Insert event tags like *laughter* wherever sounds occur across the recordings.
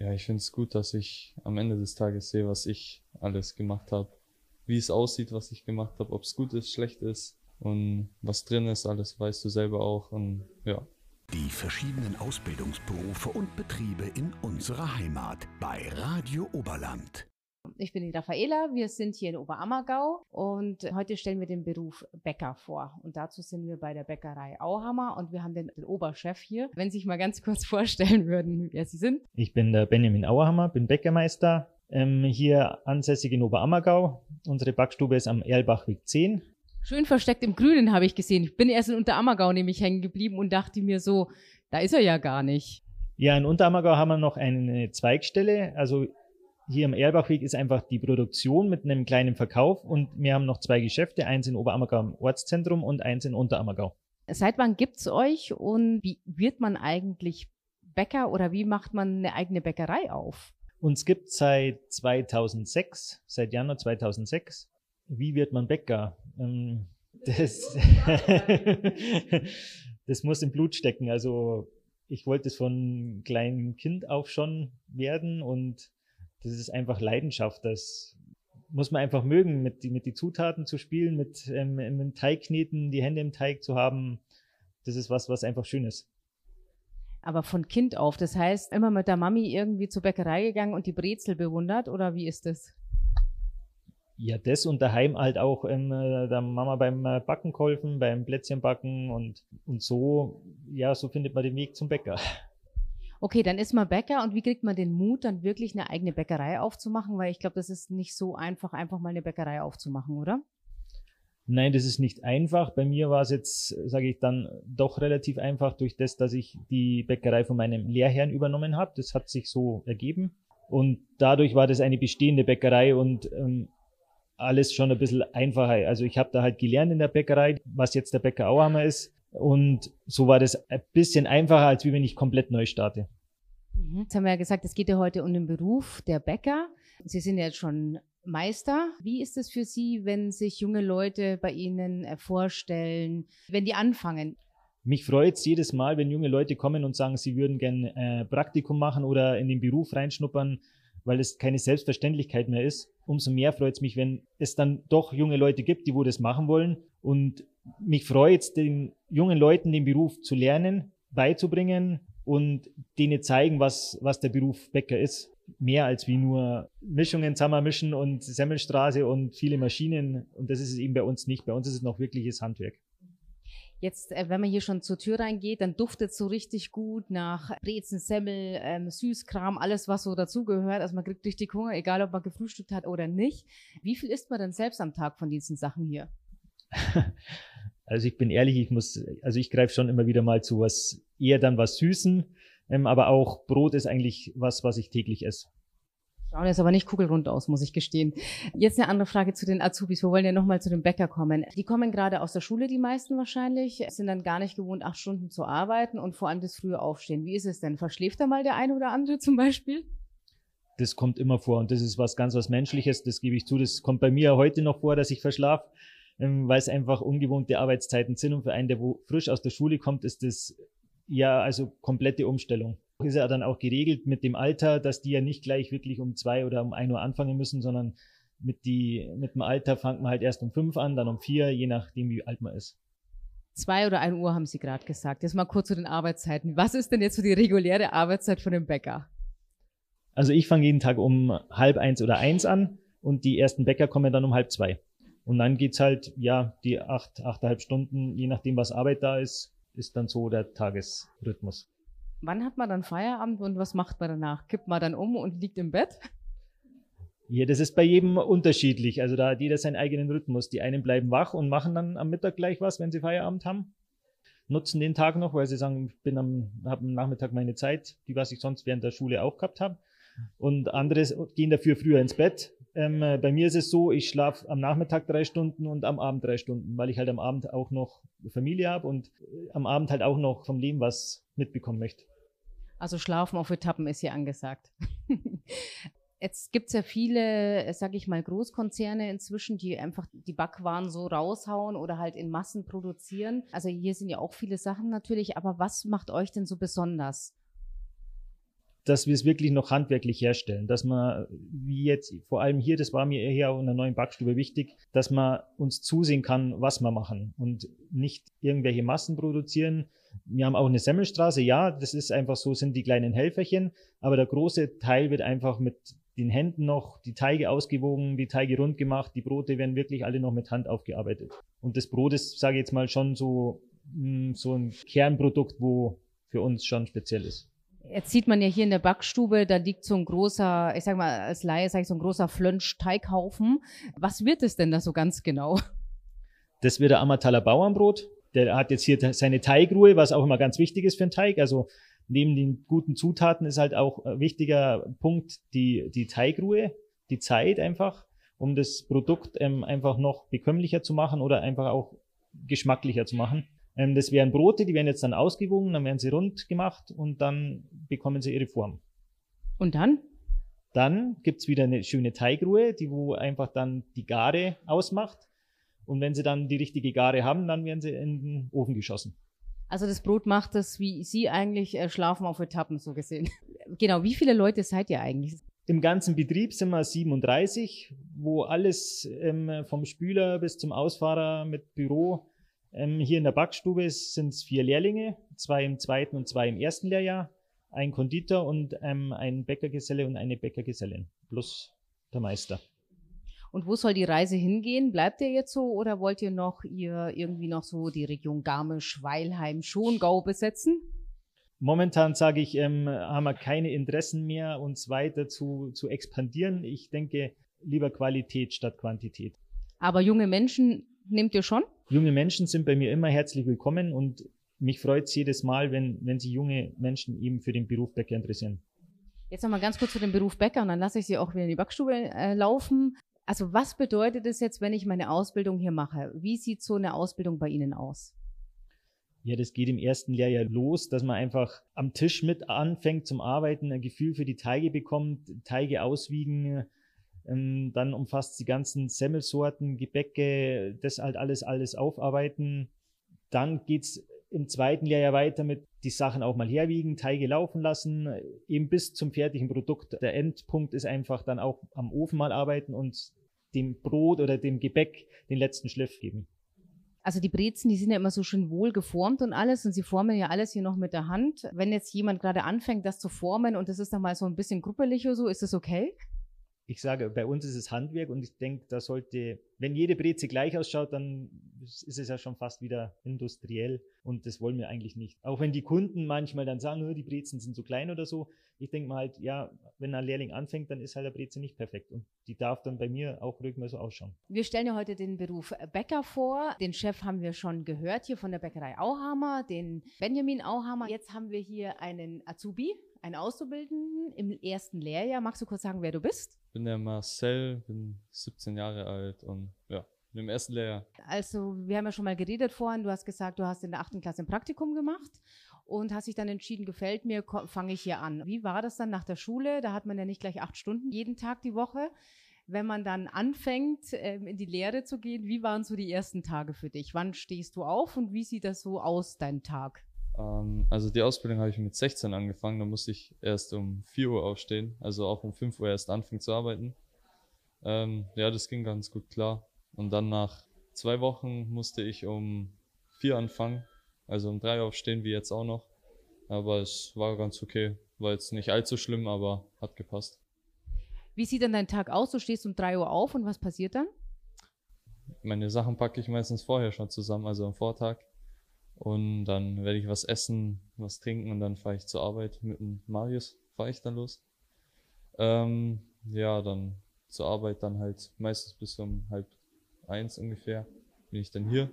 Ja, ich finde es gut, dass ich am Ende des Tages sehe, was ich alles gemacht habe, wie es aussieht, was ich gemacht habe, ob es gut ist, schlecht ist und was drin ist, alles weißt du selber auch und ja. Die verschiedenen Ausbildungsberufe und Betriebe in unserer Heimat bei Radio Oberland. Ich bin die Raffaela, wir sind hier in Oberammergau und heute stellen wir den Beruf Bäcker vor. Und dazu sind wir bei der Bäckerei Auhammer und wir haben den, den Oberchef hier. Wenn Sie sich mal ganz kurz *laughs* vorstellen würden, wer Sie sind. Ich bin der Benjamin Auhammer, bin Bäckermeister, ähm, hier ansässig in Oberammergau. Unsere Backstube ist am Erlbachweg 10. Schön versteckt im Grünen habe ich gesehen. Ich bin erst in Unterammergau nämlich hängen geblieben und dachte mir so, da ist er ja gar nicht. Ja, in Unterammergau haben wir noch eine Zweigstelle. Also hier im Erlbachweg ist einfach die Produktion mit einem kleinen Verkauf und wir haben noch zwei Geschäfte, eins in Oberammergau im Ortszentrum und eins in Unterammergau. Seit wann gibt's euch und wie wird man eigentlich Bäcker oder wie macht man eine eigene Bäckerei auf? Uns gibt seit 2006, seit Januar 2006. Wie wird man Bäcker? Ähm, das, *laughs* das muss im Blut stecken. Also ich wollte es von kleinem Kind auf schon werden und das ist einfach Leidenschaft. Das muss man einfach mögen, mit, mit die Zutaten zu spielen, mit, ähm, dem Teig kneten, die Hände im Teig zu haben. Das ist was, was einfach schön ist. Aber von Kind auf, das heißt, immer mit der Mami irgendwie zur Bäckerei gegangen und die Brezel bewundert oder wie ist das? Ja, das und daheim halt auch ähm, der Mama beim äh, Backen geholfen, beim Plätzchenbacken und, und so, ja, so findet man den Weg zum Bäcker. Okay, dann ist man Bäcker und wie kriegt man den Mut, dann wirklich eine eigene Bäckerei aufzumachen? Weil ich glaube, das ist nicht so einfach, einfach mal eine Bäckerei aufzumachen, oder? Nein, das ist nicht einfach. Bei mir war es jetzt, sage ich dann, doch relativ einfach durch das, dass ich die Bäckerei von meinem Lehrherrn übernommen habe. Das hat sich so ergeben. Und dadurch war das eine bestehende Bäckerei und ähm, alles schon ein bisschen einfacher. Also ich habe da halt gelernt in der Bäckerei, was jetzt der Bäcker Auhammer ist. Und so war das ein bisschen einfacher, als wenn ich komplett neu starte. Mhm. Jetzt haben wir ja gesagt, es geht ja heute um den Beruf der Bäcker. Sie sind ja jetzt schon Meister. Wie ist es für Sie, wenn sich junge Leute bei Ihnen äh, vorstellen, wenn die anfangen? Mich freut es jedes Mal, wenn junge Leute kommen und sagen, sie würden gern äh, Praktikum machen oder in den Beruf reinschnuppern, weil es keine Selbstverständlichkeit mehr ist. Umso mehr freut es mich, wenn es dann doch junge Leute gibt, die wo das machen wollen. Und mich freut es, den jungen Leuten den Beruf zu lernen, beizubringen und denen zeigen, was, was der Beruf Bäcker ist. Mehr als wie nur Mischungen zusammenmischen und Semmelstraße und viele Maschinen. Und das ist es eben bei uns nicht. Bei uns ist es noch wirkliches Handwerk. Jetzt, äh, wenn man hier schon zur Tür reingeht, dann duftet es so richtig gut nach Brezen, Semmel, ähm, Süßkram, alles, was so dazugehört. Also man kriegt richtig Hunger, egal ob man gefrühstückt hat oder nicht. Wie viel isst man denn selbst am Tag von diesen Sachen hier? *laughs* Also ich bin ehrlich, ich muss, also ich greife schon immer wieder mal zu was, eher dann was Süßen, ähm, aber auch Brot ist eigentlich was, was ich täglich esse. Schauen jetzt aber nicht kugelrund aus, muss ich gestehen. Jetzt eine andere Frage zu den Azubis. Wir wollen ja nochmal zu dem Bäcker kommen. Die kommen gerade aus der Schule, die meisten wahrscheinlich, sind dann gar nicht gewohnt, acht Stunden zu arbeiten und vor allem das frühe Aufstehen. Wie ist es denn? Verschläft da mal der eine oder andere zum Beispiel? Das kommt immer vor und das ist was ganz was Menschliches, das gebe ich zu. Das kommt bei mir heute noch vor, dass ich verschlafe, ähm, weil es einfach ungewohnte Arbeitszeiten sind und für einen, der wo frisch aus der Schule kommt, ist das ja also komplette Umstellung ist ja dann auch geregelt mit dem Alter, dass die ja nicht gleich wirklich um zwei oder um ein Uhr anfangen müssen, sondern mit, die, mit dem Alter fängt man halt erst um fünf an, dann um vier, je nachdem, wie alt man ist. Zwei oder ein Uhr haben Sie gerade gesagt. Jetzt mal kurz zu den Arbeitszeiten. Was ist denn jetzt so die reguläre Arbeitszeit von dem Bäcker? Also ich fange jeden Tag um halb eins oder eins an und die ersten Bäcker kommen dann um halb zwei. Und dann geht's halt, ja, die acht, achteinhalb Stunden, je nachdem, was Arbeit da ist, ist dann so der Tagesrhythmus. Wann hat man dann Feierabend und was macht man danach? Kippt man dann um und liegt im Bett? Ja, das ist bei jedem unterschiedlich. Also da hat jeder seinen eigenen Rhythmus. Die einen bleiben wach und machen dann am Mittag gleich was, wenn sie Feierabend haben. Nutzen den Tag noch, weil sie sagen, ich bin am, habe am Nachmittag meine Zeit, die was ich sonst während der Schule auch gehabt habe. Und andere gehen dafür früher ins Bett. Ähm, bei mir ist es so, ich schlafe am Nachmittag drei Stunden und am Abend drei Stunden, weil ich halt am Abend auch noch Familie habe und am Abend halt auch noch vom Leben was mitbekommen möchte. Also Schlafen auf Etappen ist hier angesagt. *laughs* Jetzt gibt's ja viele, sag ich mal, Großkonzerne inzwischen, die einfach die Backwaren so raushauen oder halt in Massen produzieren. Also hier sind ja auch viele Sachen natürlich, aber was macht euch denn so besonders? Dass wir es wirklich noch handwerklich herstellen, dass man, wie jetzt, vor allem hier, das war mir eher auch in der neuen Backstube wichtig, dass man uns zusehen kann, was wir machen und nicht irgendwelche Massen produzieren. Wir haben auch eine Semmelstraße, ja, das ist einfach so, sind die kleinen Helferchen, aber der große Teil wird einfach mit den Händen noch die Teige ausgewogen, die Teige rund gemacht, die Brote werden wirklich alle noch mit Hand aufgearbeitet. Und das Brot ist, sage ich jetzt mal, schon so, mm, so ein Kernprodukt, wo für uns schon speziell ist. Jetzt sieht man ja hier in der Backstube, da liegt so ein großer, ich sag mal, als Laie sag ich so ein großer Flönsch-Teighaufen. Was wird es denn da so ganz genau? Das wird der Ammertaler Bauernbrot. Der hat jetzt hier seine Teigruhe, was auch immer ganz wichtig ist für einen Teig. Also neben den guten Zutaten ist halt auch ein wichtiger Punkt die, die Teigruhe, die Zeit einfach, um das Produkt ähm, einfach noch bekömmlicher zu machen oder einfach auch geschmacklicher zu machen. Ähm, das wären Brote, die werden jetzt dann ausgewogen, dann werden sie rund gemacht und dann bekommen sie ihre Form. Und dann? Dann gibt's wieder eine schöne Teigruhe, die wo einfach dann die Gare ausmacht. Und wenn sie dann die richtige Gare haben, dann werden sie in den Ofen geschossen. Also das Brot macht das, wie Sie eigentlich äh, schlafen auf Etappen, so gesehen. *laughs* genau, wie viele Leute seid ihr eigentlich? Im ganzen Betrieb sind wir 37, wo alles ähm, vom Spüler bis zum Ausfahrer mit Büro ähm, hier in der Backstube sind es vier Lehrlinge, zwei im zweiten und zwei im ersten Lehrjahr, ein Konditor und ähm, ein Bäckergeselle und eine Bäckergesellin plus der Meister. Und wo soll die Reise hingehen? Bleibt ihr jetzt so oder wollt ihr noch ihr irgendwie noch so die Region Garmisch, Weilheim, Schongau besetzen? Momentan sage ich, ähm, haben wir keine Interessen mehr, uns weiter zu, zu expandieren. Ich denke lieber Qualität statt Quantität. Aber junge Menschen nehmt ihr schon? Junge Menschen sind bei mir immer herzlich willkommen und mich freut es jedes Mal, wenn, wenn sich junge Menschen eben für den Beruf Bäcker interessieren. Jetzt nochmal ganz kurz zu dem Beruf Bäcker und dann lasse ich Sie auch wieder in die Backstube äh, laufen. Also was bedeutet es jetzt, wenn ich meine Ausbildung hier mache? Wie sieht so eine Ausbildung bei Ihnen aus? Ja, das geht im ersten Lehrjahr los, dass man einfach am Tisch mit anfängt zum Arbeiten, ein Gefühl für die Teige bekommt, Teige auswiegen, ähm, dann umfasst die ganzen Semmelsorten, Gebäcke, das halt alles, alles aufarbeiten. Dann geht's im zweiten Lehrjahr weiter mit die Sachen auch mal herwiegen, Teige laufen lassen, eben bis zum fertigen Produkt. Der Endpunkt ist einfach dann auch am Ofen mal arbeiten und dem Brot oder dem Gebäck den letzten Schliff geben. Also die Brezen, die sind ja immer so schön wohl geformt und alles und sie formen ja alles hier noch mit der Hand. Wenn jetzt jemand gerade anfängt, das zu formen und das ist dann mal so ein bisschen gruppelig oder so, ist das okay? Ich sage, bei uns ist es Handwerk und ich denke, da sollte, wenn jede Breze gleich ausschaut, dann ist es ja schon fast wieder industriell und das wollen wir eigentlich nicht. Auch wenn die Kunden manchmal dann sagen, die Brezen sind so klein oder so. Ich denke mal halt, ja, wenn ein Lehrling anfängt, dann ist halt der Breze nicht perfekt und die darf dann bei mir auch ruhig mal so ausschauen. Wir stellen ja heute den Beruf Bäcker vor. Den Chef haben wir schon gehört hier von der Bäckerei Auhammer, den Benjamin Auhammer. Jetzt haben wir hier einen Azubi, einen Auszubildenden im ersten Lehrjahr. Magst du kurz sagen, wer du bist? Ich bin der Marcel, bin 17 Jahre alt und ja, bin im ersten Lehrjahr. Also, wir haben ja schon mal geredet vorhin. Du hast gesagt, du hast in der achten Klasse ein Praktikum gemacht und hast dich dann entschieden, gefällt mir, fange ich hier an. Wie war das dann nach der Schule? Da hat man ja nicht gleich acht Stunden jeden Tag die Woche. Wenn man dann anfängt, ähm, in die Lehre zu gehen, wie waren so die ersten Tage für dich? Wann stehst du auf und wie sieht das so aus, dein Tag? Ähm, also die Ausbildung habe ich mit 16 angefangen, da musste ich erst um 4 Uhr aufstehen, also auch um 5 Uhr erst anfangen zu arbeiten. Ähm, ja, das ging ganz gut klar. Und dann nach zwei Wochen musste ich um 4 anfangen, also um 3 Uhr aufstehen, wie jetzt auch noch. Aber es war ganz okay, war jetzt nicht allzu schlimm, aber hat gepasst. Wie sieht dann dein Tag aus? Du stehst um 3 Uhr auf und was passiert dann? Meine Sachen packe ich meistens vorher schon zusammen, also am Vortag. Und dann werde ich was essen, was trinken und dann fahre ich zur Arbeit. Mit dem Marius fahre ich dann los. Ähm, ja, dann zur Arbeit dann halt meistens bis um halb eins ungefähr bin ich dann hier.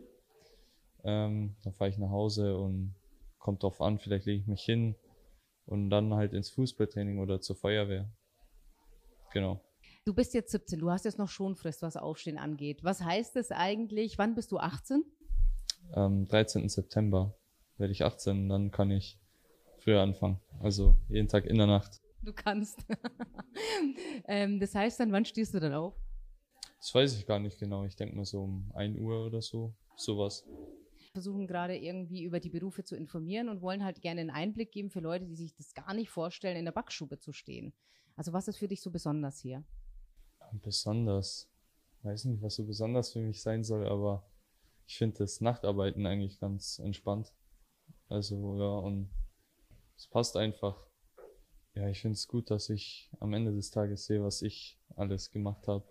Ähm, dann fahre ich nach Hause und kommt drauf an, vielleicht lege ich mich hin und dann halt ins Fußballtraining oder zur Feuerwehr. Genau. Du bist jetzt 17, du hast jetzt noch Schonfrist, was Aufstehen angeht. Was heißt das eigentlich? Wann bist du 18? Am 13. September werde ich 18, dann kann ich früher anfangen. Also jeden Tag in der Nacht. Du kannst. *laughs* ähm, das heißt dann, wann stehst du dann auf? Das weiß ich gar nicht genau. Ich denke mal so um 1 Uhr oder so. Sowas. versuchen gerade irgendwie über die Berufe zu informieren und wollen halt gerne einen Einblick geben für Leute, die sich das gar nicht vorstellen, in der Backstube zu stehen. Also was ist für dich so besonders hier? Besonders. Weiß nicht, was so besonders für mich sein soll, aber ich finde das Nachtarbeiten eigentlich ganz entspannt. Also ja, und es passt einfach. Ja, ich finde es gut, dass ich am Ende des Tages sehe, was ich alles gemacht habe,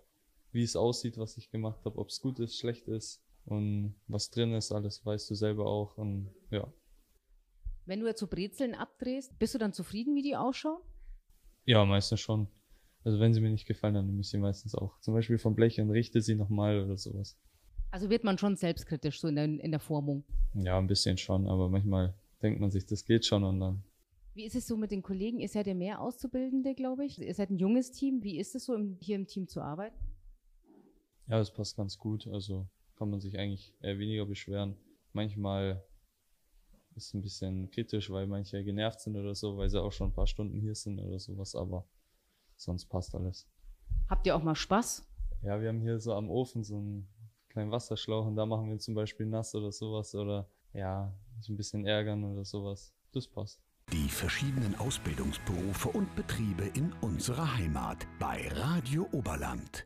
wie es aussieht, was ich gemacht habe, ob es gut ist, schlecht ist und was drin ist, alles weißt du selber auch und ja. Wenn du jetzt so Brezeln abdrehst, bist du dann zufrieden, wie die ausschauen? Ja, meistens schon. Also wenn sie mir nicht gefallen, dann nehme ich sie meistens auch. Zum Beispiel vom Blech und richte sie nochmal oder sowas. Also wird man schon selbstkritisch so in der, in der Formung? Ja, ein bisschen schon, aber manchmal denkt man sich, das geht schon und dann. Wie ist es so mit den Kollegen? Ihr seid ja mehr Auszubildende, glaube ich. Ihr seid ein junges Team. Wie ist es so, im, hier im Team zu arbeiten? Ja, es passt ganz gut. Also kann man sich eigentlich eher weniger beschweren. Manchmal ist es ein bisschen kritisch, weil manche genervt sind oder so, weil sie auch schon ein paar Stunden hier sind oder sowas, aber sonst passt alles. Habt ihr auch mal Spaß? Ja, wir haben hier so am Ofen so einen kleinen Wasserschlauch und da machen wir zum Beispiel nass oder sowas oder ja, so ein bisschen ärgern oder sowas. Das passt. Die verschiedenen Ausbildungsberufe und Betriebe in unserer Heimat bei Radio Oberland.